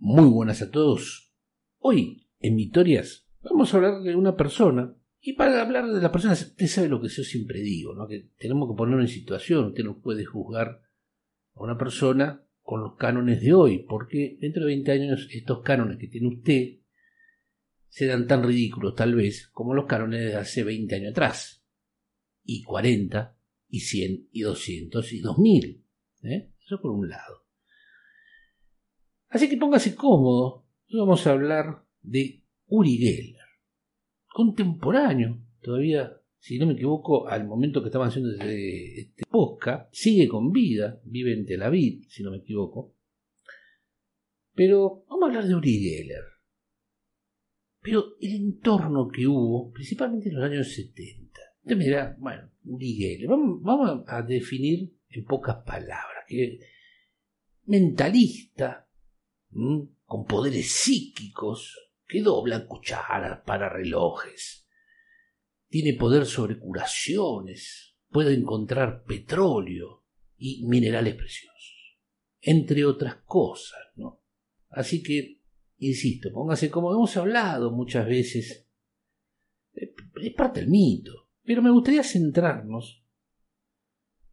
Muy buenas a todos. Hoy, en Vitorias, vamos a hablar de una persona. Y para hablar de la persona, usted sabe lo que yo siempre digo, ¿no? Que tenemos que ponerlo en situación. Usted no puede juzgar a una persona con los cánones de hoy, porque dentro de 20 años estos cánones que tiene usted serán tan ridículos, tal vez, como los cánones de hace 20 años atrás. Y 40, y 100, y 200, y 2000. ¿eh? Eso por un lado. Así que póngase cómodo. Vamos a hablar de Uri Geller, contemporáneo, todavía, si no me equivoco, al momento que estamos haciendo este, este podcast, sigue con vida, vive en Tel Aviv, si no me equivoco. Pero vamos a hablar de Uri Geller. Pero el entorno que hubo, principalmente en los años 70. Usted me dirá, bueno, Uri Geller, vamos, vamos a definir en pocas palabras, que mentalista, con poderes psíquicos que doblan cucharas para relojes. Tiene poder sobre curaciones, puede encontrar petróleo y minerales preciosos, entre otras cosas. Así que, insisto, póngase como hemos hablado muchas veces, es parte del mito, pero me gustaría centrarnos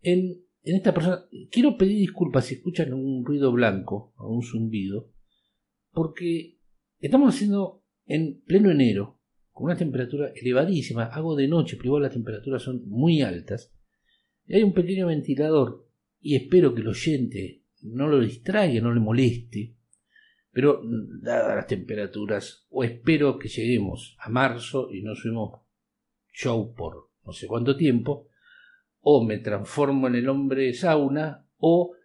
en en esta persona, quiero pedir disculpas si escuchan un ruido blanco o un zumbido, porque estamos haciendo en pleno enero, con una temperatura elevadísima, hago de noche, pero igual las temperaturas son muy altas, y hay un pequeño ventilador, y espero que el oyente no lo distraiga, no le moleste, pero dadas las temperaturas, o espero que lleguemos a marzo y no subimos show por no sé cuánto tiempo, o me transformo en el hombre sauna o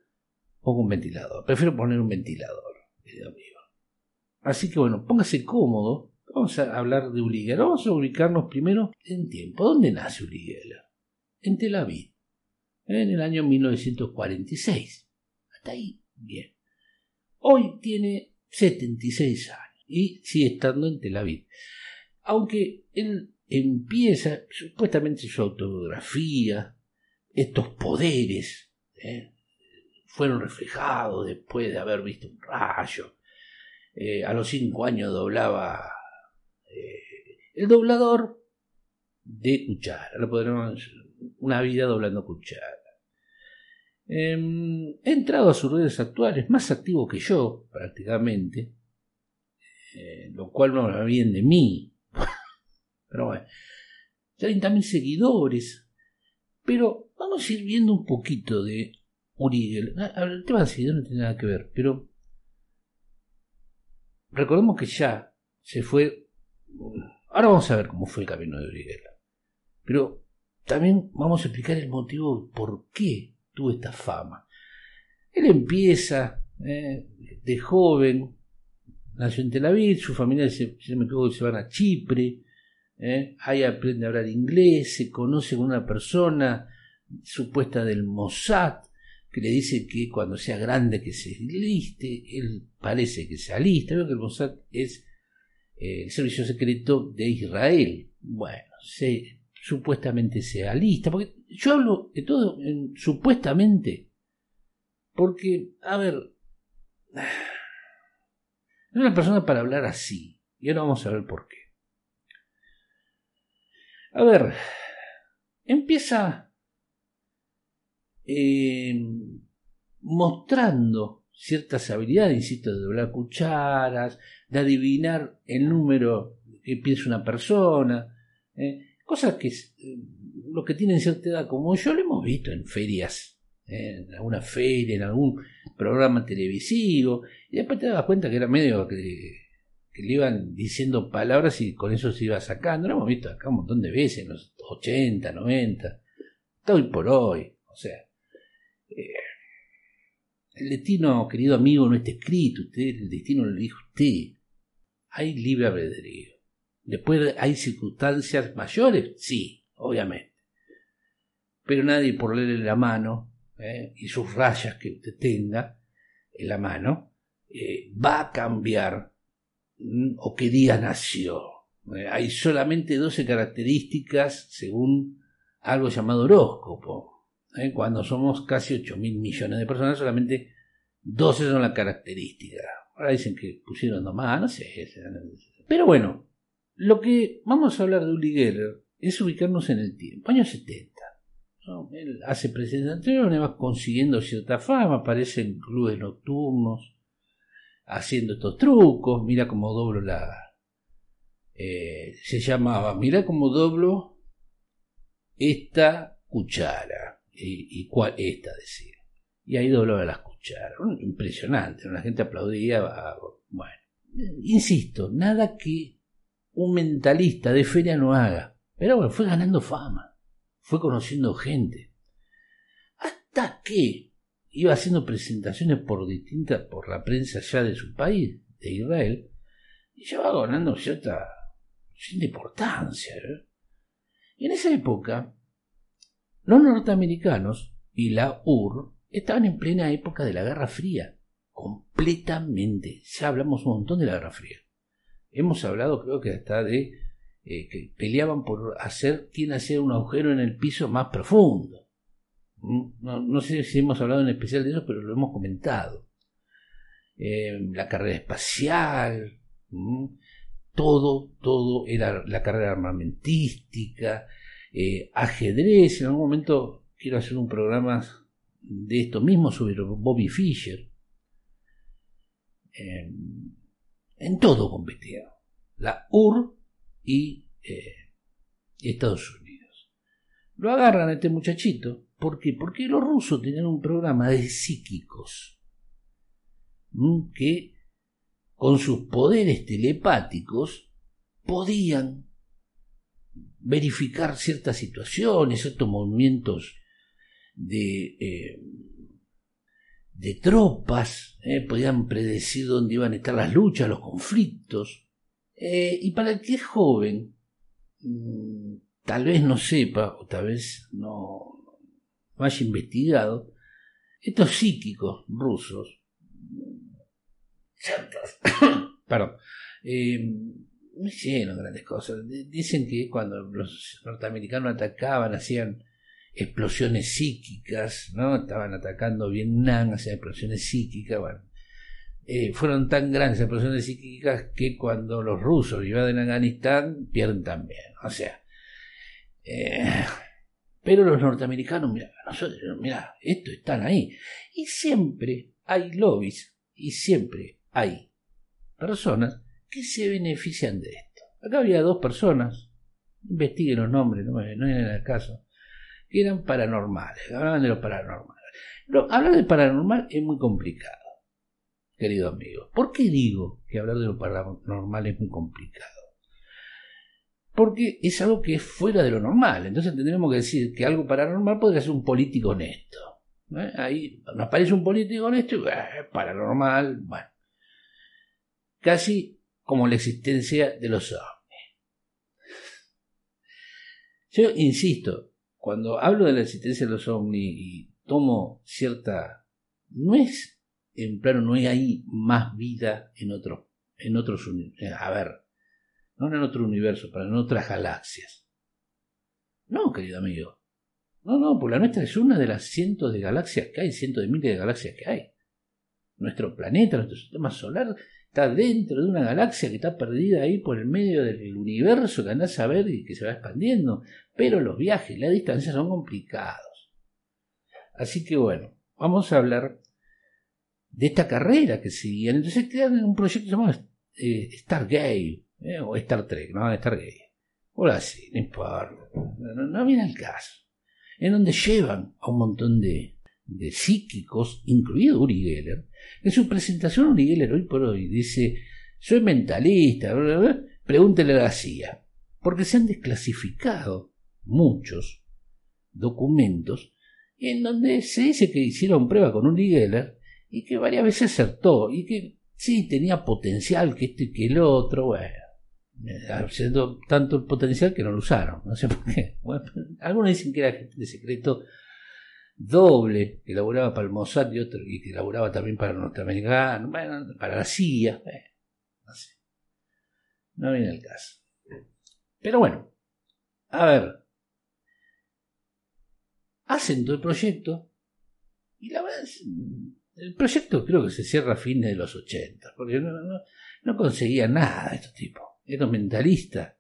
pongo un ventilador. Prefiero poner un ventilador, querido amigo. Así que bueno, póngase cómodo. Vamos a hablar de Uri Geller. Vamos a ubicarnos primero en tiempo. ¿Dónde nace Uri Geller? En Tel Aviv. En el año 1946. Hasta ahí, bien. Hoy tiene 76 años y sigue estando en Tel Aviv. Aunque él empieza, supuestamente su autobiografía, estos poderes ¿eh? fueron reflejados después de haber visto un rayo. Eh, a los cinco años doblaba eh, el doblador de cuchara. Lo podremos una vida doblando cuchara. Em, he entrado a sus redes actuales, más activo que yo, prácticamente, lo cual no habla bien de mí. Pero bueno, 30.000 seguidores, pero vamos a ir viendo un poquito de Uri Geller. Ah, el tema de no tiene nada que ver, pero recordemos que ya se fue. Ahora vamos a ver cómo fue el camino de Uri Geller. Pero también vamos a explicar el motivo por qué tuvo esta fama. Él empieza eh, de joven, nació en Tel Aviv, su familia se, se se a Chipre, ¿eh? ahí aprende a hablar inglés, se conoce con una persona supuesta del Mossad, que le dice que cuando sea grande que se liste, él parece que se alista, veo que el Mossad es eh, el servicio secreto de Israel. Bueno, se, supuestamente se alista, porque yo hablo de todo supuestamente, porque, a ver, es una persona para hablar así, y ahora vamos a ver por qué. A ver, empieza eh, mostrando ciertas habilidades, insisto, de doblar cucharas, de adivinar el número que piensa una persona, eh, cosas que eh, los que tienen cierta edad como yo lo hemos visto en ferias, en alguna feria, en algún programa televisivo, y después te das cuenta que era medio que le iban diciendo palabras y con eso se iba sacando. Lo hemos visto acá un montón de veces, en los 80, 90, hasta hoy por hoy. O sea, eh, el destino, querido amigo, no está escrito, usted, el destino lo dijo usted. Hay libre albedrío. Después hay circunstancias mayores, sí, obviamente. Pero nadie por leerle la mano eh, y sus rayas que usted tenga en la mano eh, va a cambiar o qué día nació. Eh, hay solamente 12 características según algo llamado horóscopo. Eh, cuando somos casi 8 mil millones de personas, solamente 12 son las características. Ahora dicen que pusieron dos más, no sé. Pero bueno, lo que vamos a hablar de Uli Geller es ubicarnos en el tiempo, años 70. Él hace presentaciones, va consiguiendo cierta fama, aparece en clubes nocturnos, haciendo estos trucos, mira cómo doblo la... Eh, se llamaba, mira cómo doblo esta cuchara. ¿Y, y cuál? Esta decía. Y ahí doblaba las cucharas. Impresionante, la gente aplaudía. Bueno, insisto, nada que un mentalista de feria no haga. Pero bueno, fue ganando fama, fue conociendo gente. Hasta que iba haciendo presentaciones por distintas, por la prensa ya de su país, de Israel, y ya va ganando cierta, cierta importancia. ¿eh? Y en esa época, los norteamericanos y la UR estaban en plena época de la Guerra Fría, completamente. Ya hablamos un montón de la Guerra Fría. Hemos hablado, creo que hasta de eh, que peleaban por hacer quién hacía un agujero en el piso más profundo. ¿Mm? No, sé si hemos hablado en especial de eso, pero lo hemos comentado. Eh, la carrera espacial, todo, todo era la carrera armamentística, eh, ajedrez. En algún momento quiero hacer un programa de esto mismo sobre Bobby Fischer. en todo competía. La UR y eh, Estados Unidos. Lo agarran a este muchachito. ¿Por qué? Porque los rusos tenían un programa de psíquicos que con sus poderes telepáticos podían verificar ciertas situaciones, ciertos movimientos de, eh, tropas, eh, podían predecir dónde iban a estar las luchas, los conflictos. Eh, y para el que es joven, mm, tal vez no sepa, o tal vez no, haya investigado, estos psíquicos rusos, perdón, eh, no hicieron grandes cosas. Dicen que cuando los norteamericanos atacaban, hacían explosiones psíquicas, ¿no? Estaban atacando Vietnam, hacían explosiones psíquicas, bueno. Eh, fueron tan grandes explosiones psíquicas que cuando los rusos invaden Afganistán pierden también. O sea, eh, pero los norteamericanos, mira, nosotros, mira, esto están ahí. Y siempre hay lobbies y siempre hay personas que se benefician de esto. Acá había dos personas, investiguen los nombres, no, no era el caso, que eran paranormales, hablaban de lo paranormal. hablar de paranormal es muy complicado querido amigo. ¿Por qué digo que hablar de lo paranormal es muy complicado? Porque es algo que es fuera de lo normal. Entonces tendremos que decir que algo paranormal podría ser un político honesto. ¿eh? Ahí nos aparece un político honesto y eh, paranormal. Bueno, casi como la existencia de los ovnis. Yo insisto, cuando hablo de la existencia de los ovnis y tomo cierta... No es en plano no hay más vida en otros, en otros, a ver, no en otro universo, pero en otras galaxias. No, querido amigo. No, no, pues la nuestra es una de las cientos de galaxias que hay, cientos de miles de galaxias que hay. Nuestro planeta, nuestro sistema solar, está dentro de una galaxia que está perdida ahí por el medio del universo que andás a ver y que se va expandiendo. Pero los viajes, la distancia son complicados. Así que bueno, vamos a hablar de esta carrera que seguían. Entonces crean un proyecto llamado eh, Stargate, eh, o Star Trek, no, Stargate. O así, no importa. No, viene al caso. En donde llevan a un montón de, de psíquicos, incluido Uri Geller. En su presentación, Uri Geller hoy por hoy dice: Soy mentalista, pregúntele a la CIA. Porque se han desclasificado muchos documentos en donde se dice que hicieron prueba con Uri Geller y que varias veces acertó y que sí tenía potencial que este y que el otro, bueno, haciendo tanto el potencial que no lo usaron, no sé por qué. algunos dicen que era gente de secreto doble, que laboraba para el Mossad y otro, y que laboraba también para los norteamericanos, bueno, para la CIA, no sé. No viene el caso. Pero bueno, a ver, hacen todo el proyecto y la verdad El proyecto creo que se cierra a fines de los 80, porque no, no conseguía nada de estos tipos. Eran mentalistas.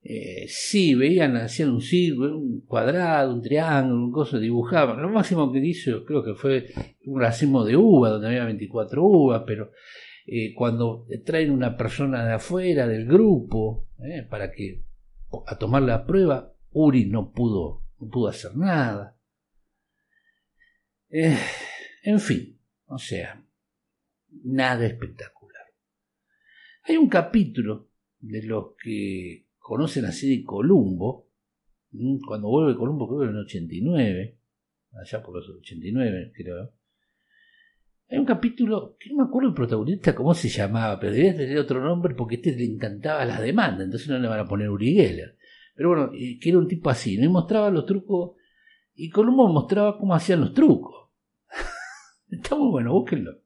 Eh, sí, veían, hacían un círculo, un cuadrado, un triángulo, un coso, dibujaban. Lo máximo que hizo creo que fue un racimo de uva, donde había 24 uvas, pero eh, cuando traen una persona de afuera del grupo eh, para que a tomar la prueba, Uri no pudo, no pudo hacer nada. en fin, o sea, nada espectacular. Hay un capítulo de los que conocen la serie Columbo, cuando vuelve Columbo creo que en el 89, allá por los 89 creo, hay un capítulo que no me acuerdo el protagonista cómo se llamaba, pero debía tener otro nombre porque este le encantaba las demandas, entonces no le van a poner Uri Geller. Pero bueno, que era un tipo así. Y mostraba los trucos, y Columbo mostraba cómo hacían los trucos. Está muy bueno, búsquenlo.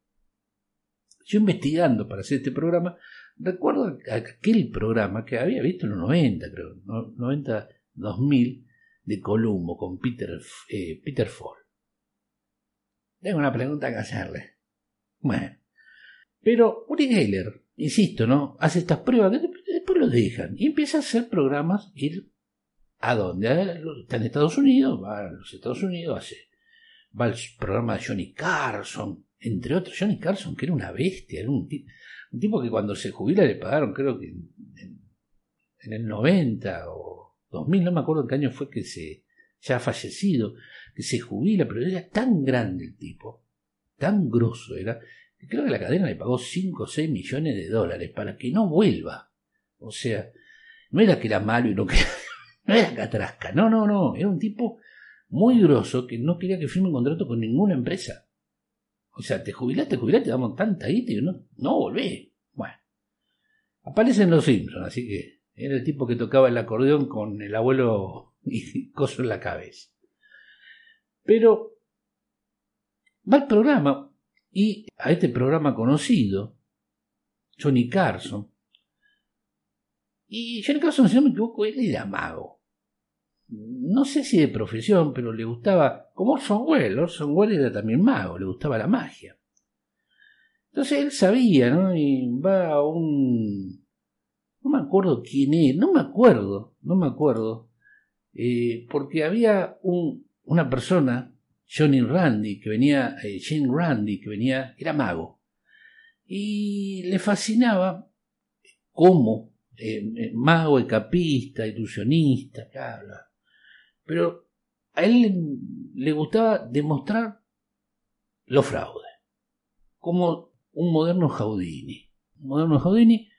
Yo investigando para hacer este programa, Recuerdo aquel programa que había visto en los 90, creo, 90, 2000, de Columbo con Peter, eh, Peter Fall. Tengo una pregunta que hacerle. Bueno, pero Uri Geller, insisto, ¿no? Hace estas pruebas que después lo dejan y empieza a hacer programas, ir a dónde, está en Estados Unidos, va a los Estados Unidos, hace, va al programa de Johnny Carson, entre otros, Johnny Carson, que era una bestia, era un un tipo que cuando se jubila le pagaron, creo que en, el 90 o 2000, no me acuerdo en qué año fue que se, ya ha fallecido, que se jubila, pero era tan grande el tipo, tan grosso era, que creo que la cadena le pagó 5 o 6 millones de dólares para que no vuelva. O sea, no era que era malo y no, que, no era catrasca, no, no, no, era un tipo muy grosso que no quería que firme un contrato con ninguna empresa. O sea, te jubilaste, te jubilaste, te damos tanta guita no, no volvé. Bueno. Aparecen los Simpsons, así que era el tipo que tocaba el acordeón con el abuelo y coso en la cabeza. Pero va el programa y a este programa conocido, Johnny Carson, y Johnny Carson, si no me equivoco, él era mago no sé si de profesión, pero le gustaba, como Orson Welles, Orson Welles era también mago, le gustaba la magia. Entonces él sabía, ¿no? Y va a un... No me acuerdo quién es, no me acuerdo, no me acuerdo, eh, porque había un, una persona, Johnny Randy, que venía, eh, Jane Randy, que venía, era mago, y le fascinaba cómo eh, mago, capista, ilusionista, bla, bla pero a él le gustaba demostrar los fraudes, como un moderno Jaudini. Un moderno Jaudini,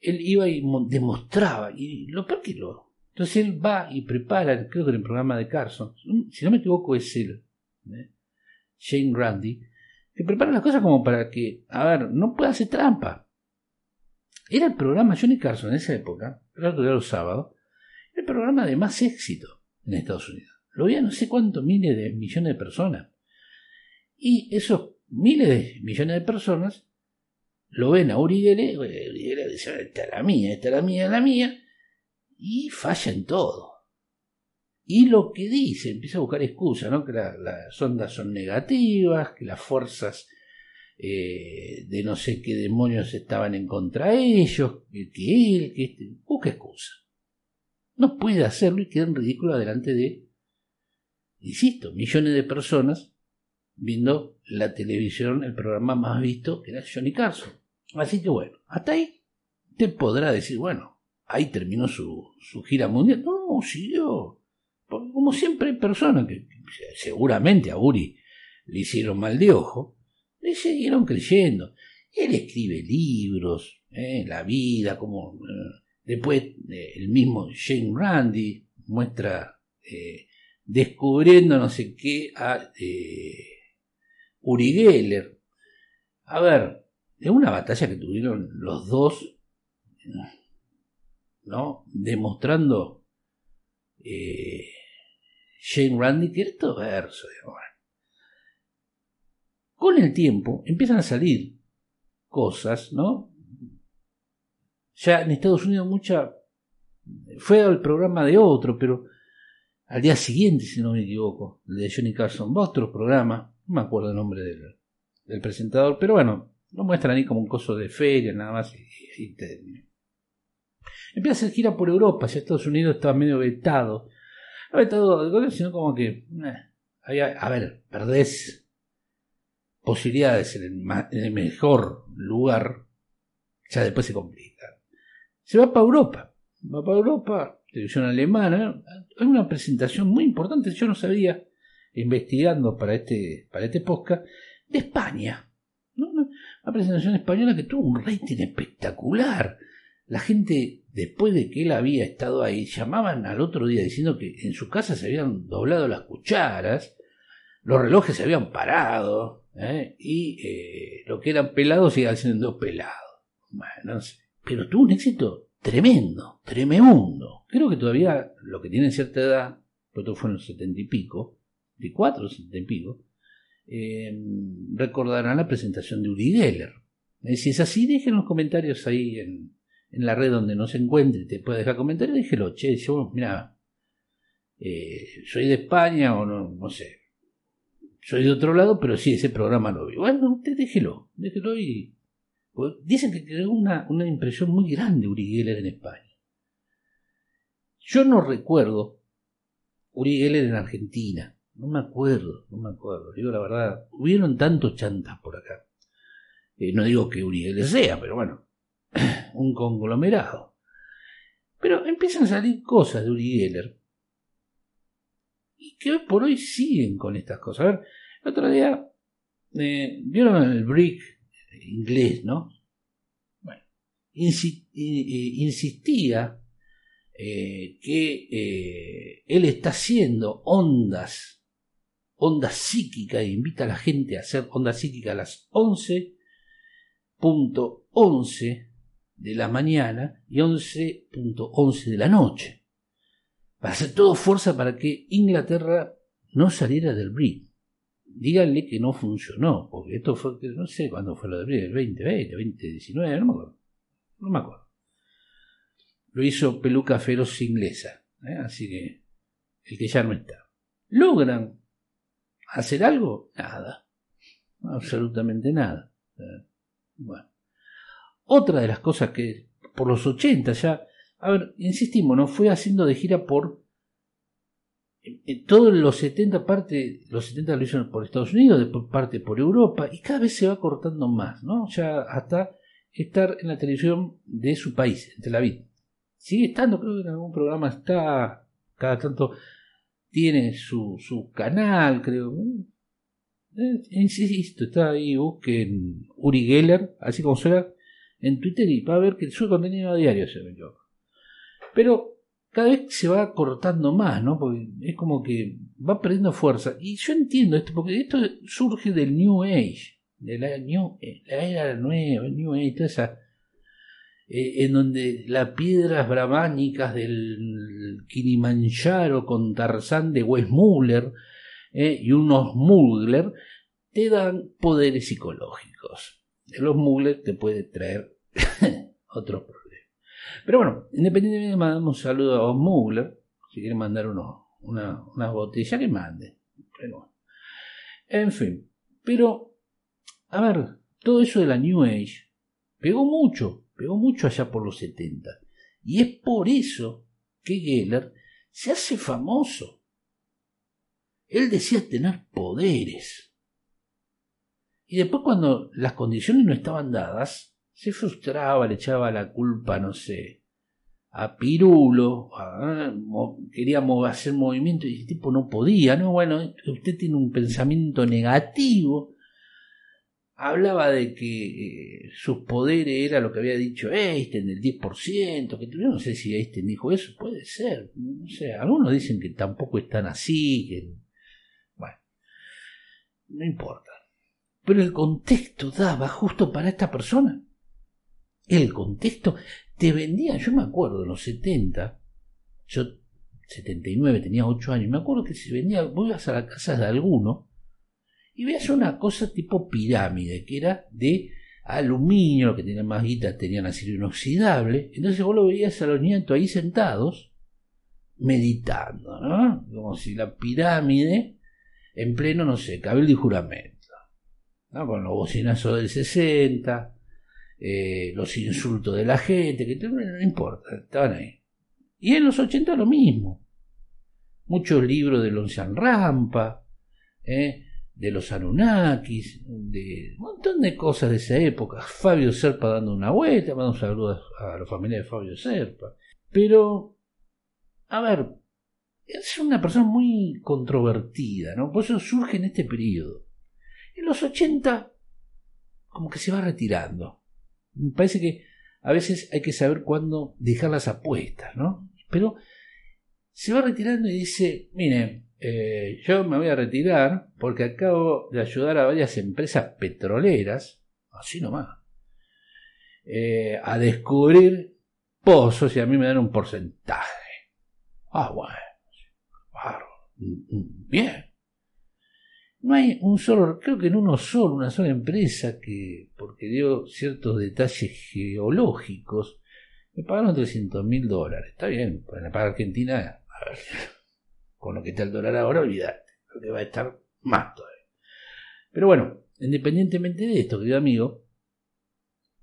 él iba y demostraba, y lo peor que lo. Entonces él va y prepara, creo que en el programa de Carson, si no me equivoco es él, ¿eh? Shane Randy, que prepara las cosas como para que, a ver, no pueda hacer trampa. Era el programa Johnny Carson en esa época, claro que era los sábados, el programa de más éxito en Estados Unidos. Lo veía no sé cuántos miles de millones de personas. Y esos miles de millones de personas lo ven a Uri Geller, Uri dice, esta es la mía, esta es la mía, la mía, y falla en todo. Y lo que dice, empieza a buscar excusas, ¿no? Que las ondas son negativas, que las fuerzas eh, de no sé qué demonios estaban en contra de ellos, que él, que este, busca excusas no puede hacerlo y queda en ridículo delante de, insisto, millones de personas viendo la televisión, el programa más visto, que era Johnny Carson. Así que bueno, hasta ahí te podrá decir, bueno, ahí terminó su, su gira mundial. No, siguió. Porque como siempre hay personas que, seguramente a Uri le hicieron mal de ojo, le siguieron creyendo. Él escribe libros, eh, la vida, como... Eh, Después eh, el mismo Shane Randy muestra eh, descubriendo no sé qué a eh, Uri Geller. A ver, de una batalla que tuvieron los dos, ¿no? Demostrando Shane Randy era todo verso. Con el tiempo empiezan a salir cosas, ¿no? Ya en Estados Unidos mucha... Fue al programa de otro, pero al día siguiente, si no me equivoco, el de Johnny Carson, va otro programa, no me acuerdo el nombre del, presentador, pero bueno, lo muestran ahí como un coso de feria, nada más, y, Empieza a hacer gira por Europa, ya Estados Unidos estaba medio vetado. No vetado de goles, sino como que. Eh, a ver, perdés posibilidades en el, mejor lugar, ya después se complica. Se va para Europa. Va para Europa, televisión alemana. Es una presentación muy importante. Yo no sabía, investigando para este, para este podcast, de España. Una presentación española que tuvo un rating espectacular. La gente, después de que él había estado ahí, llamaban al otro día diciendo que en su casa se habían doblado las cucharas, los relojes se habían parado, ¿eh? y eh, lo que eran pelados iban siendo pelados. Bueno, no sé. Pero tuvo un éxito tremendo, tremendo. Creo que todavía lo que tiene cierta edad, pero fue en los setenta y pico, de cuatro setenta y pico, eh, recordarán la presentación de Uri Geller. Si es así, dejen los comentarios ahí en, en la red donde no se encuentre te puede dejar comentarios, déjelo, che, yo, mira, eh, soy de España o no, no sé, soy de otro lado, pero sí, ese programa lo vi. Bueno, usted déjelo, déjelo y... Pues, dicen que creó una, una impresión muy grande Uri Geller en España. Yo no recuerdo Uri Geller en Argentina. No me acuerdo, no me acuerdo. Digo la verdad, hubieron tantos chantas por acá. Eh, no digo que Uri Geller sea, pero bueno, un conglomerado. Pero empiezan a salir cosas de Uri Geller y que hoy por hoy siguen con estas cosas. A ver, el otro día eh, vieron el brick inglés, ¿no? Bueno, insistía eh, que él está haciendo ondas onda psíquica e invita a la gente a hacer onda psíquica a las 11.11 de la mañana y 11.11 de la noche. Para hacer todo fuerza para que Inglaterra no saliera del BRIC. Díganle que no funcionó, porque esto fue, no sé cuándo fue lo del BRIC, el 2020, 2019, no me acuerdo. No me acuerdo. Lo hizo Peluca Feroz inglesa, ¿eh? así que el que ya no está. Logran ¿Hacer algo? Nada. Absolutamente nada. Bueno. Otra de las cosas que por los 80 ya, a ver, insistimos, ¿no? Fue haciendo de gira por todos los 70 parte, los 70 lo hicieron por Estados Unidos, después parte por Europa, y cada vez se va cortando más, ¿no? Ya hasta estar en la televisión de su país, en Tel Aviv. Sigue estando, creo que en algún programa está, cada tanto tiene su, su canal, creo. Eh, insisto, está ahí, busquen Uri Geller, así como suena, en Twitter y va a ver que sube contenido a diario, se me Pero cada vez se va cortando más, ¿no? Porque es como que va perdiendo fuerza. Y yo entiendo esto, porque esto surge del New Age, de la, new, la era nueva, New Age, toda esa eh, en donde las piedras brahmánicas del Kilimanjaro con Tarzán de Westmuller eh, y unos Mugler te dan poderes psicológicos. Los Mugler te puede traer otros problemas. Pero bueno, independientemente mandamos un saludo a los Mugler, si quieren mandar uno, una, una que mande. Pero, en fin, pero, a ver, todo eso de la New Age pegó mucho pegó mucho allá por los 70. Y es por eso que Geller se hace famoso. Él decía tener poderes. Y después cuando las condiciones no estaban dadas, se frustraba, le echaba la culpa, no sé, a Pirulo, quería hacer movimiento y el tipo no podía, no, bueno, usted tiene un pensamiento negativo hablaba de que eh, sus poderes era lo que había dicho Einstein, del 10%, que no sé si Einstein dijo eso, puede ser, no sé, algunos dicen que tampoco están así, que, bueno, no importa. Pero el contexto daba justo para esta persona. El contexto te vendía, yo me acuerdo, en los 70, yo 79 tenía 8 años, me acuerdo que se vendía, voy a la casa de alguno, y veas una cosa tipo pirámide, que era de aluminio, que tenía más guita, tenían acero inoxidable. Entonces vos lo veías a los nietos ahí sentados, meditando, ¿no? Como si la pirámide, en pleno, no sé, cabildo y juramento. ¿no? con los bocinazos del 60, eh, los insultos de la gente, que no importa, estaban ahí. Y en los 80 lo mismo. Muchos libros de Lonsan Rampa, ¿eh? de los Anunnakis, de un montón de cosas de esa época. Fabio Serpa dando una vuelta, mando un saludo a la familia de Fabio Serpa. Pero, a ver, es una persona muy controvertida, ¿no? Por eso surge en este periodo. En los 80, como que se va retirando. Me parece que a veces hay que saber cuándo dejar las apuestas, ¿no? Pero se va retirando y dice, mire, eh, yo me voy a retirar porque acabo de ayudar a varias empresas petroleras, así nomás, eh, a descubrir pozos y a mí me dan un porcentaje. Ah, bueno, bien. No hay un solo, creo que en uno solo, una sola empresa que, porque dio ciertos detalles geológicos, me pagaron 300 mil dólares. Está bien, para la Argentina, a ver, con lo que está el dólar ahora, olvídate, creo que va a estar más todavía. Pero bueno, independientemente de esto, querido amigo,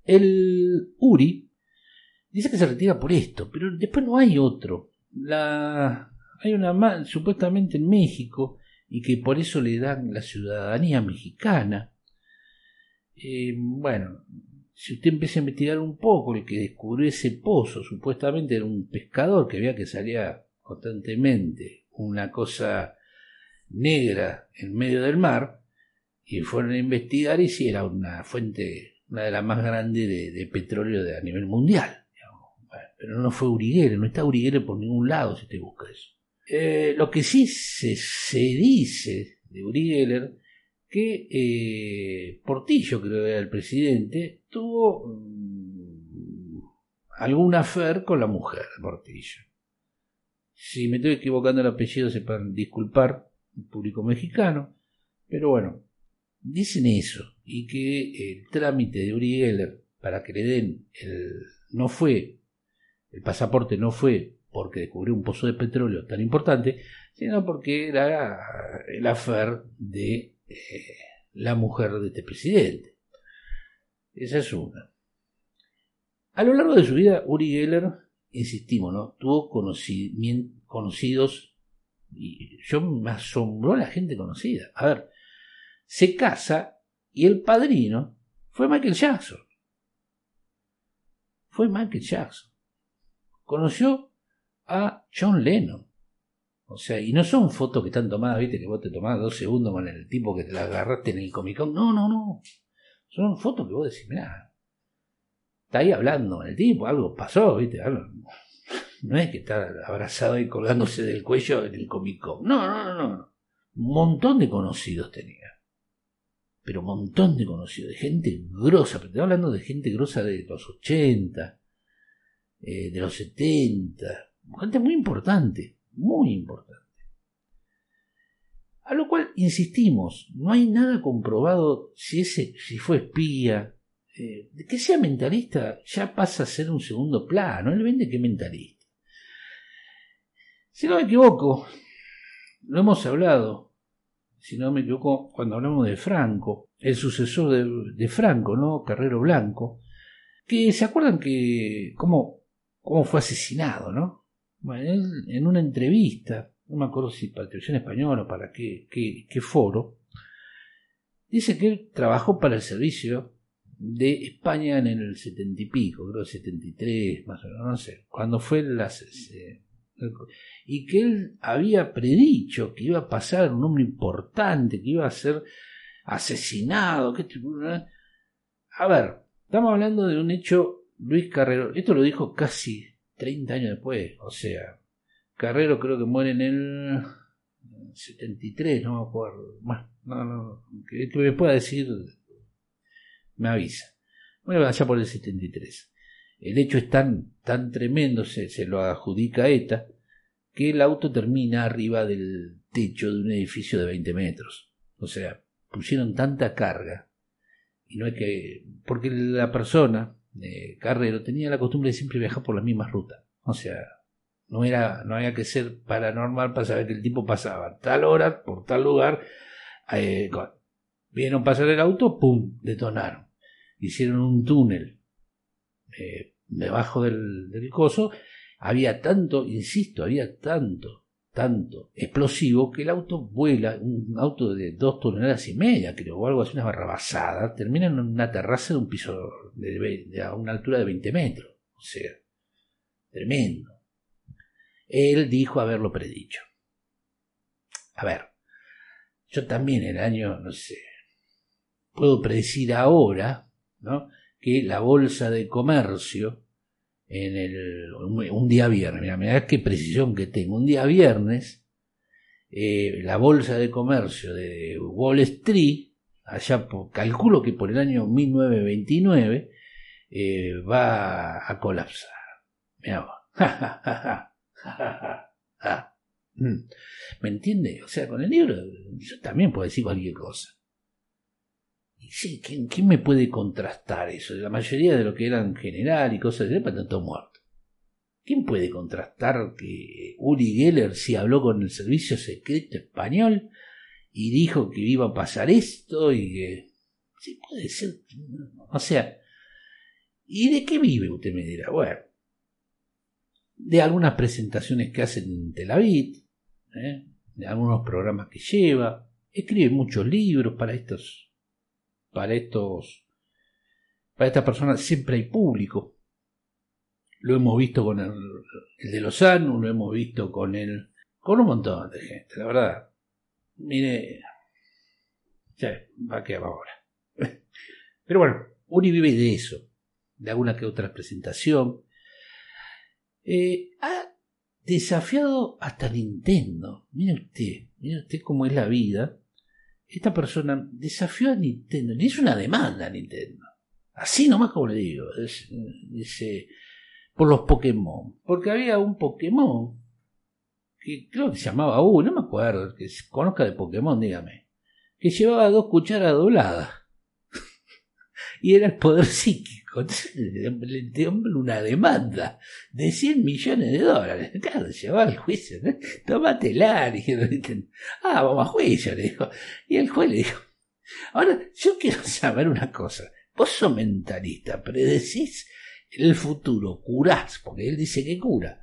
el URI dice que se retira por esto, pero después no hay otro. La, hay una supuestamente en México, y que por eso le dan la ciudadanía mexicana. Eh, bueno, si usted empieza a investigar un poco, el que descubrió ese pozo supuestamente era un pescador que veía que salía constantemente una cosa negra en medio del mar, y fueron a investigar y si era una fuente, una de las más grandes de, petróleo de, a nivel mundial. pero no fue Uriguere, no está Uriguere por ningún lado si te busca eso. Eh, lo que sí se, se dice de Uri Geller que eh, Portillo, creo que era el presidente, tuvo mm, alguna afer con la mujer de Portillo. Si me estoy equivocando el apellido, se pueden disculpar, el público mexicano, pero bueno, dicen eso, y que el trámite de Uri Geller para que le den el. no fue, el pasaporte no fue porque descubrió un pozo de petróleo tan importante, sino porque era el afer de eh, la mujer de este presidente. Esa es una. A lo largo de su vida, Uri Geller, insistimos, ¿no? tuvo conocidos, y yo me asombró la gente conocida. A ver, se casa y el padrino fue Michael Jackson. Fue Michael Jackson. Conoció a John Lennon. O sea, y no son fotos que están tomadas, viste, que vos te tomás dos segundos con el tipo que te la agarraste en el Comic Con. No, no, no. Son fotos que vos decís, mirá, está ahí hablando con el tipo, algo pasó, viste, no es que está abrazado y colgándose del cuello en el Comic Con. No, no, no, no. Un montón de conocidos tenía. Pero un montón de conocidos, de gente grosa, pero te hablando de gente grosa de los 80, eh, de los 70, gente muy importante, muy importante. A lo cual insistimos, no hay nada comprobado si, ese, si fue espía. Eh, que sea mentalista ya pasa a ser un segundo plano. Él vende que mentalista. Si no me equivoco, lo hemos hablado, si no me equivoco, cuando hablamos de Franco, el sucesor de, Franco, ¿no? Carrero Blanco, que se acuerdan que cómo, cómo fue asesinado, ¿no? Bueno, él en una entrevista, no me acuerdo si para Televisión Española o para qué, qué, foro, dice que él trabajó para el servicio de España en el setenta y pico, creo setenta y tres, más o menos, no sé, cuando fue la... y que él había predicho que iba a pasar un hombre importante, que iba a ser asesinado, que... A ver, estamos hablando de un hecho, Luis Carrero, esto lo dijo casi 30 años después, o sea, Carrero creo que muere en el 73, no me acuerdo. Bueno, no, no, que, me pueda decir, me avisa. Bueno, allá por el 73. El hecho es tan, tan tremendo, se, se lo adjudica ETA, que el auto termina arriba del techo de un edificio de 20 metros. O sea, pusieron tanta carga. Y no es que. Porque la persona, Carrero tenía la costumbre de siempre viajar por la misma ruta. O sea, no era, no había que ser paranormal para saber que el tipo pasaba tal hora por tal lugar. Eh, Vieron pasar el auto, ¡pum! detonaron. Hicieron un túnel eh, debajo del, del coso. Había tanto, insisto, había tanto, tanto explosivo que el auto vuela, un auto de dos toneladas y media, creo, o algo así, una barrabasada, termina en una terraza de un piso de, a una altura de 20 metros. O sea, tremendo. Él dijo haberlo predicho. A ver, yo también el año, no sé, puedo predecir ahora, ¿no? Que la bolsa de comercio en el, un día viernes, mira, mira qué precisión que tengo, un día viernes, eh, la bolsa de comercio de Wall Street, allá por, calculo que por el año 1929, eh, va a colapsar. Mira, Mm. ¿Me entiende? O sea, con el libro yo también puedo decir cualquier cosa. Sí, ¿quién, ¿quién, me puede contrastar eso? La mayoría de lo que eran general y cosas de están todos muertos. ¿Quién puede contrastar que Uri Geller sí habló con el servicio secreto español y dijo que iba a pasar esto y que... Sí, puede ser. O sea, ¿y de qué vive? Usted me dirá. Bueno, de algunas presentaciones que hacen en Tel Aviv, ¿eh? de algunos programas que lleva, escribe muchos libros para estos, para estos, para estas personas siempre hay público. Lo hemos visto con el, de Lozano, lo hemos visto con el, con un montón de gente, la verdad. Mire, va a quedar ahora. Pero bueno, Uri vive de eso, de alguna que otra presentación. Eh, desafiado hasta Nintendo. Mire usted, mire usted cómo es la vida. Esta persona desafió a Nintendo, le hizo una demanda a Nintendo. Así nomás como le digo, dice, por los Pokémon. Porque había un Pokémon que creo que se llamaba U, no me acuerdo, que se conozca de Pokémon, dígame, que llevaba dos cucharas dobladas. y era el poder psíquico una demanda de 100 millones de dólares. Claro, llevaba al juicio, ¿no? Tómatela, dijeron. Ah, vamos a juicio, le dijo. Y el juez le dijo, ahora, yo quiero saber una cosa. Vos sos mentalista, predecís el futuro, curás, porque él dice que cura.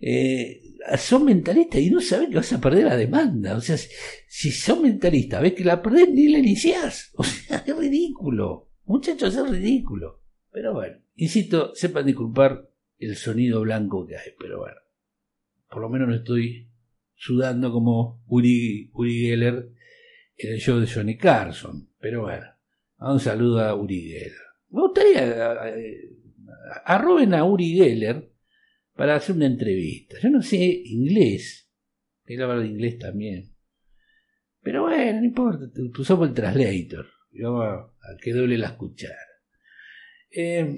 Eh, son mentalistas y no saben que vas a perder la demanda. O sea, si, si son mentalistas, ves que la perdés ni la iniciás. O sea, es ridículo. Muchachos, es ridículo. Pero bueno, insisto, sepan disculpar el sonido blanco que hay, pero bueno. Por lo menos no estoy sudando como Uri, Uri Geller en el show de Johnny Carson. Pero bueno, un saludo a Uri Geller. Me gustaría arroben a Uri Geller para hacer una entrevista. Yo no sé inglés. Él habla de inglés también. Pero bueno, no importa, usamos el translator. Vamos a que doble la cuchara. Eh,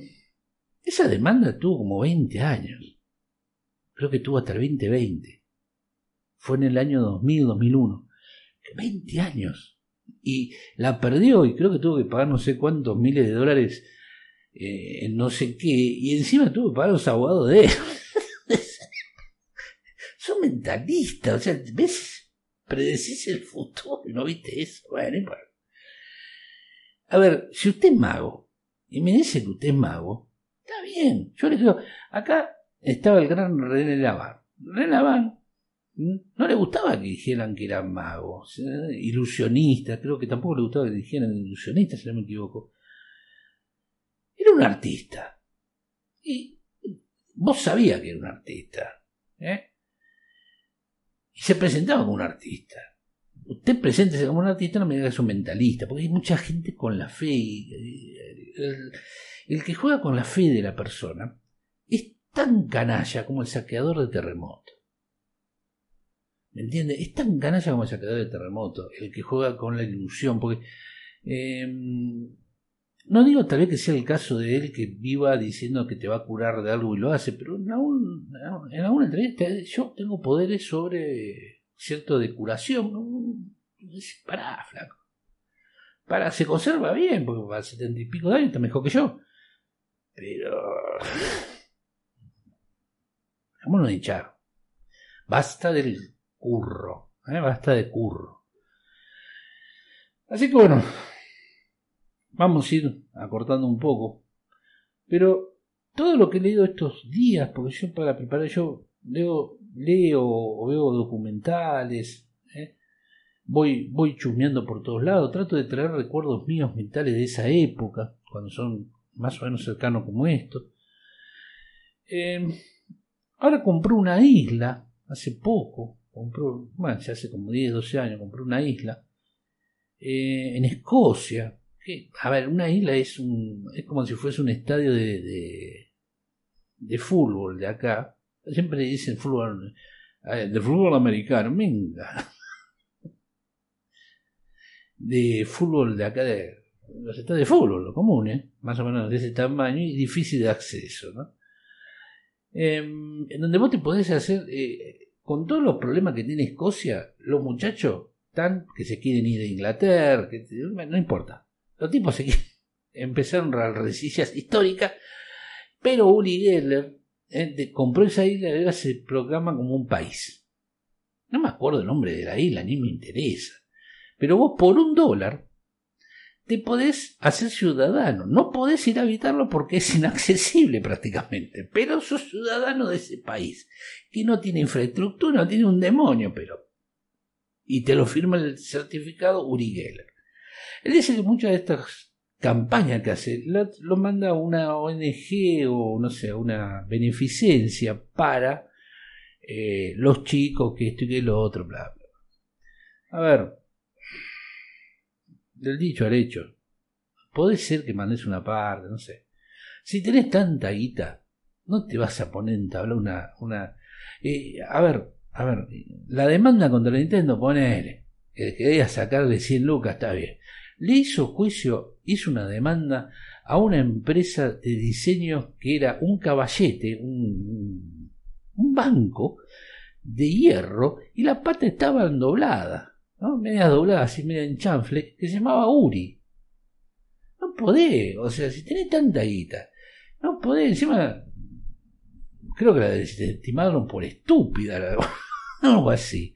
esa demanda tuvo como 20 años. Creo que tuvo hasta el 2020. Fue en el año 2000-2001. 20 años. Y la perdió y creo que tuvo que pagar no sé cuántos miles de dólares eh, en no sé qué. Y encima tuvo que pagar los abogados de él. Son mentalistas. O sea, ¿ves? Predecís el futuro. ¿No viste eso? Bueno, a ver, si usted es mago y me dice que usted es mago, está bien. Yo le digo, acá estaba el gran René Laván. René Laván no le gustaba que dijeran que eran magos, ¿eh? ilusionistas, creo que tampoco le gustaba que dijeran ilusionistas, si no me equivoco. Era un artista. Y vos sabías que era un artista. ¿eh? Y se presentaba como un artista usted presente como un artista, no me diga que es un mentalista, porque hay mucha gente con la fe. El, el, que juega con la fe de la persona es tan canalla como el saqueador de terremoto. ¿Me entiende? Es tan canalla como el saqueador de terremoto, el que juega con la ilusión, porque em, no digo tal vez que sea el caso de él que viva diciendo que te va a curar de algo y lo hace, pero en, algún, en alguna entrevista yo tengo poderes sobre ¿cierto? De curación. Pará, flaco. Para, se conserva bien, porque para setenta y pico de años está mejor que yo. Pero. Vámonos de hinchar. Basta del curro. ¿eh? Basta de curro. Así que bueno, vamos a ir acortando un poco. Pero todo lo que he leído estos días, porque yo para preparar, yo leo, leo o veo documentales, ¿eh? voy, voy chusmeando por todos lados, trato de traer recuerdos míos mentales de esa época, cuando son más o menos cercanos como esto. Em, ahora compré una isla, hace poco, compró, bueno, ya hace como 10, 12 años, compré una isla eh, en Escocia. Que, a ver, una isla es, un, es como si fuese un estadio de, de fútbol de acá. Siempre dicen fútbol, eh, de fútbol americano, venga. De fútbol de acá, de los estadios de fútbol, lo común, ¿eh? más o menos de ese tamaño y difícil de acceso. ¿no? Em, en donde vos te podés hacer, eh, con todos los problemas que tiene Escocia, los muchachos están que se quieren ir de Inglaterra, que, no importa. Los tipos se quieren, empezaron resillas históricas, pero Uli Geller eh, compró esa isla y ahora se proclama como un país. No me acuerdo el nombre de la isla, ni me interesa. Pero vos por un dólar te podés hacer ciudadano. No podés ir a habitarlo porque es inaccesible prácticamente, pero sos ciudadano de ese país, que no tiene infraestructura, no tiene un demonio, pero... Y te lo firma el certificado Uri Geller. Él dice que muchas de estas campañas que hace lo, manda una ONG o no sé, una beneficencia para eh, los chicos que esto y que lo otro, bla, bla. A ver, del dicho al hecho. Puede ser que mandes una parte, no sé. Si tenés tanta guita, no te vas a poner en tabla una... una eh, a ver, a ver, la demanda contra Nintendo, ponele, que quería sacarle 100 lucas, está bien. Le hizo juicio, hizo una demanda a una empresa de diseño que era un caballete, un, un banco de hierro, y la pata estaba doblada. ¿no? media doblada, así media en que se llamaba Uri. No podés, o sea, si tenés tanta guita, no podés, encima, creo que la desestimaron por estúpida, algo así.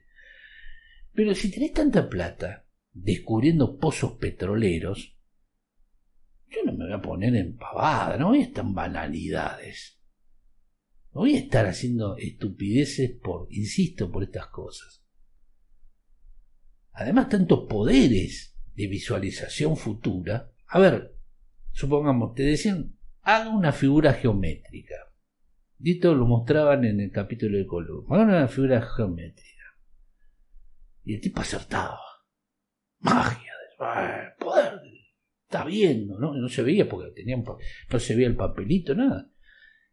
Pero si tenés tanta plata, descubriendo pozos petroleros, yo no me voy a poner en pavada, no voy a estar en banalidades. No voy a estar haciendo estupideces por, insisto, por estas cosas. Además, tantos poderes de visualización futura. A ver, supongamos, te decían, haga una figura geométrica. Esto lo mostraban en el capítulo de Column. Haga una figura geométrica. Y el tipo acertaba. Magia, poder. Está viendo, ¿no? No se veía porque tenía no se veía el papelito, nada.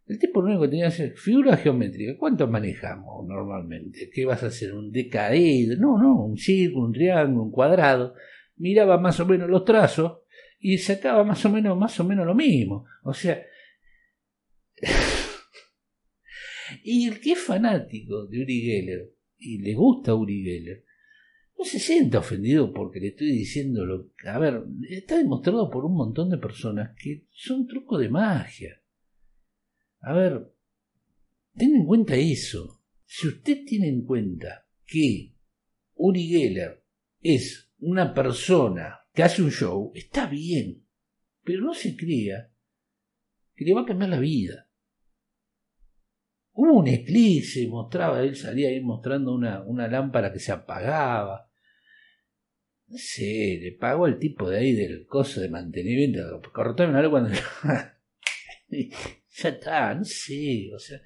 El tipo lo único que tenía que hacer, figura geométrica, ¿cuánto manejamos normalmente? ¿Qué vas a hacer? ¿Un decaído? No, no, un círculo, un triángulo, un cuadrado. Miraba más o menos los trazos y sacaba más o menos, más o menos lo mismo. O sea, y el que es fanático de Uri Geller y le gusta Uri Geller, no se sienta ofendido porque le estoy diciendo lo A ver, está demostrado por un montón de personas que son trucos de magia. A ver, ten en cuenta eso. Si usted tiene en cuenta que Uri Geller es una persona que hace un show, está bien, pero no se crea que le va a cambiar la vida. Hubo un eclipse, mostraba, él salía ahí mostrando una, una lámpara que se apagaba. Sé, le pagó al tipo de ahí del coso de mantenimiento. Cortame algo cuando. ya está, no sé, o sea,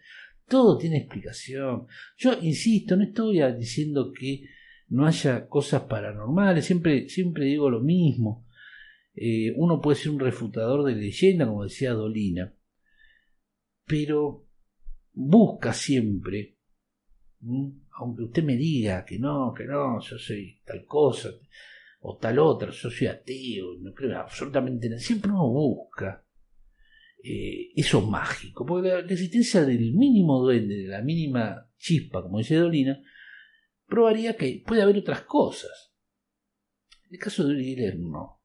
todo tiene explicación. Yo insisto, no estoy diciendo que no haya cosas paranormales, siempre, siempre digo lo mismo. Eh, uno puede ser un refutador de leyenda, como decía Dolina, pero busca siempre, aunque usted me diga que no, que no, yo soy tal cosa o tal otra, yo soy ateo, no creo absolutamente nada, siempre uno busca eh, eso mágico, porque la, existencia del mínimo duende, de la mínima chispa, como dice Dolina, probaría que puede haber otras cosas. En el caso de Uri no.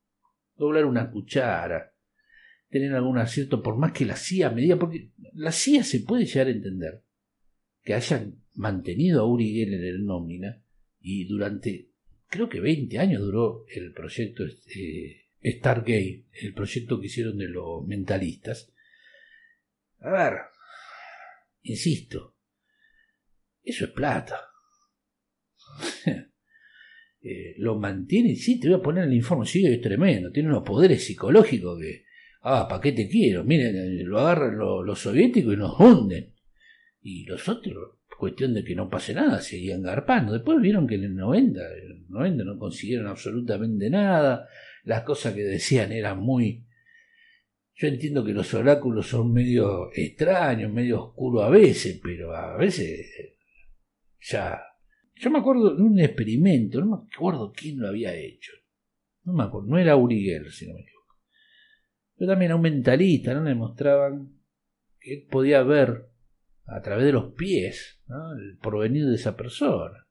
Doblar una cuchara, tener algún acierto, por más que la CIA me diga, porque la CIA se puede llegar a entender que hayan mantenido a Uri Geller en nómina y durante creo que 20 años duró el proyecto eh, Stargate, el proyecto que hicieron de los mentalistas. A ver, insisto, eso es plata. Eh, lo mantiene, sí, te voy a poner el informe, sí, es tremendo, tiene unos poderes psicológicos que, ah, ¿para qué te quiero? Miren, eh, lo agarran los, soviéticos y nos hunden. Y los otros, cuestión de que no pase nada, seguían garpando. Después vieron que en el 90, en el 90 no consiguieron absolutamente nada, las cosas que decían eran muy... Yo entiendo que los oráculos son medio extraños, medio oscuros a veces, pero a veces ya yo me acuerdo de un experimento, no me acuerdo quién lo había hecho. No me acuerdo, no era Uri Geller, si no me equivoco. Pero también a un mentalista, ¿no? Le mostraban que él podía ver a través de los pies el porvenir de esa persona.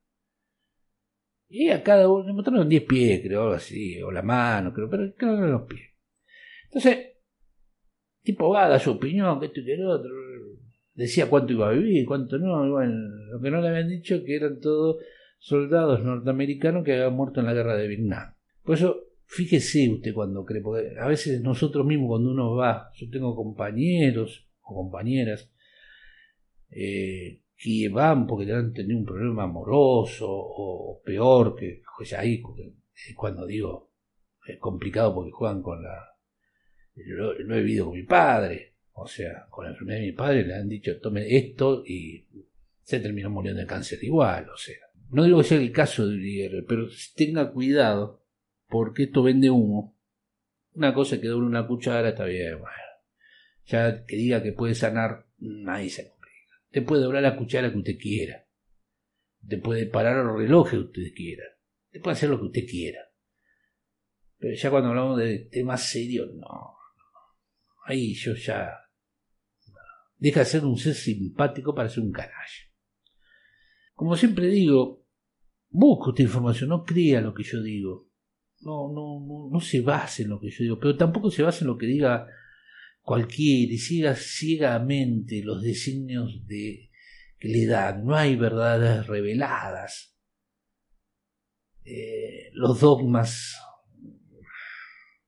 Y a cada uno mostraron 10 pies, creo, algo así, o la mano, creo, pero creo que eran los pies. Entonces, tipo va, da su opinión, que esto y que el otro decía cuánto iba a vivir, cuánto no, bueno, lo que no le habían dicho que eran todos soldados norteamericanos que habían muerto en la guerra de Vietnam. Por eso, fíjese usted cuando cree, porque a veces nosotros mismos cuando uno va, yo tengo compañeros o compañeras eh, que van porque han tenido un problema amoroso o, peor, que pues ahí cuando digo es complicado porque juegan con la... lo he vivido con mi padre, o sea, con la enfermedad de mi padre le han dicho tome esto y se terminó muriendo de cáncer igual. O sea, no digo que sea el caso de Uri pero tenga cuidado porque esto vende humo. Una cosa que doble una cuchara está bien, bueno. Ya que diga que puede sanar, nadie se. Te puede doblar la cuchara que usted quiera. Te puede parar el reloj que usted quiera. Te puede hacer lo que usted quiera. Pero ya cuando hablamos de temas serios, no. Ahí yo ya Deja de ser un ser simpático para ser un canalla. Como siempre digo, busque usted información, no crea lo que yo digo. No, no, no, no se base en lo que yo digo, pero tampoco se base en lo que diga cualquiera y siga ciegamente los designios de, que le dan. No hay verdades reveladas. Eh, los dogmas,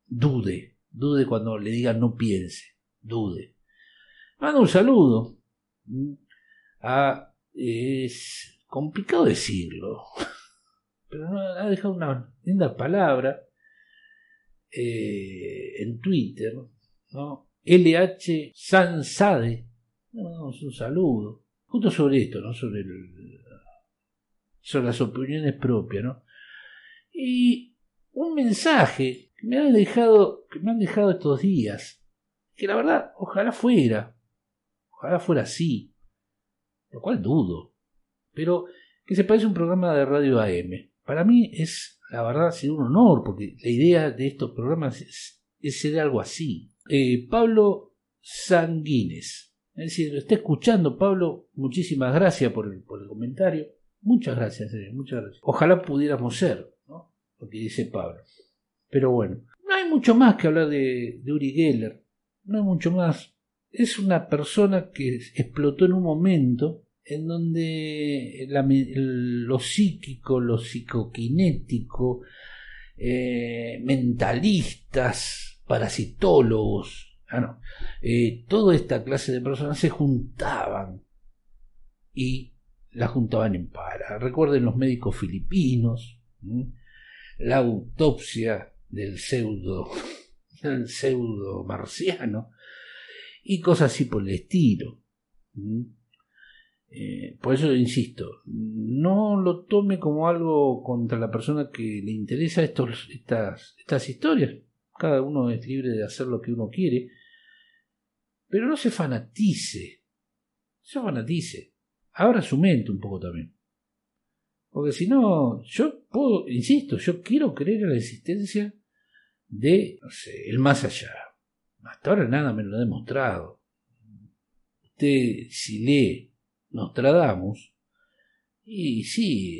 dude, dude cuando le digan no piense, dude. Mando un saludo. es complicado decirlo, pero ha dejado una linda palabra eh, en Twitter, ¿no? LH Sansade. Mandamos un saludo. Justo sobre esto, ¿no? Sobre, sobre las opiniones propias, ¿no? Y un mensaje que me han dejado, que me han dejado estos días, que la verdad, ojalá fuera, Ojalá fuera así. Lo cual dudo. Pero que se parece un programa de radio AM. Para mí es, la verdad, ser un honor, porque la idea de estos programas es, ser algo así. Eh, Pablo Sanguines. Es decir, lo está escuchando Pablo. Muchísimas gracias por el, comentario. Muchas gracias, muchas gracias. Ojalá pudiéramos ser, ¿no? Lo que dice Pablo. Pero bueno, no hay mucho más que hablar de, de Uri Geller. No hay mucho más es una persona que explotó en un momento en donde lo psíquico, lo psicoquinético, eh, mentalistas, parasitólogos, ah, eh, toda esta clase de personas se juntaban y la juntaban en para. Recuerden los médicos filipinos, la autopsia del pseudo, del pseudo marciano, y cosas así por el estilo. Eh, por eso insisto, no lo tome como algo contra la persona que le interesa estos, estas, estas historias. Cada uno es libre de hacer lo que uno quiere, pero no se fanatice. No se fanatice. Abra su mente un poco también. Porque si no, yo puedo, insisto, yo quiero creer en la existencia de, no sé, el más allá. Hasta ahora nada me lo ha demostrado. Usted, si lee Nostradamus, y sí,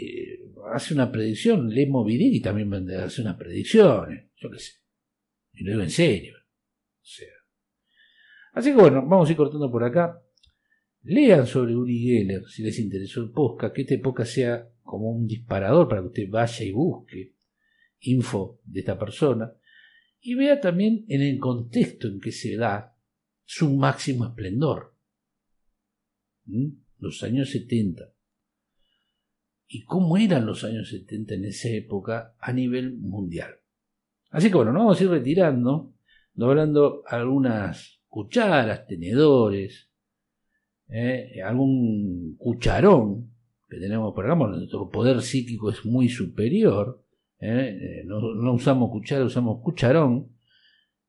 hace una predicción, lee Moby y también hace unas predicciones, yo qué sé. Y lo digo en serio. O sea. Así que bueno, vamos a ir cortando por acá. Lean sobre Uri Geller si les interesó el podcast, que este podcast sea como un disparador para que usted vaya y busque info de esta persona y vea también en el contexto en que se da su máximo esplendor. ¿Mm? Los años 70. Y cómo eran los años 70 en esa época a nivel mundial. Así que bueno, nos vamos a ir retirando, doblando algunas cucharas, tenedores, ¿eh? algún cucharón que tenemos por acá, nuestro poder psíquico es muy superior, ¿eh? Eh, no, no, usamos cuchara, usamos cucharón,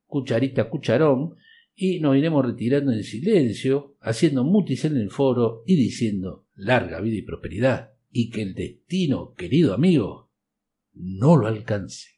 cucharita, cucharón, y nos iremos retirando en silencio, haciendo mutis en el foro y diciendo larga vida y prosperidad, y que el destino, querido amigo, no lo alcance.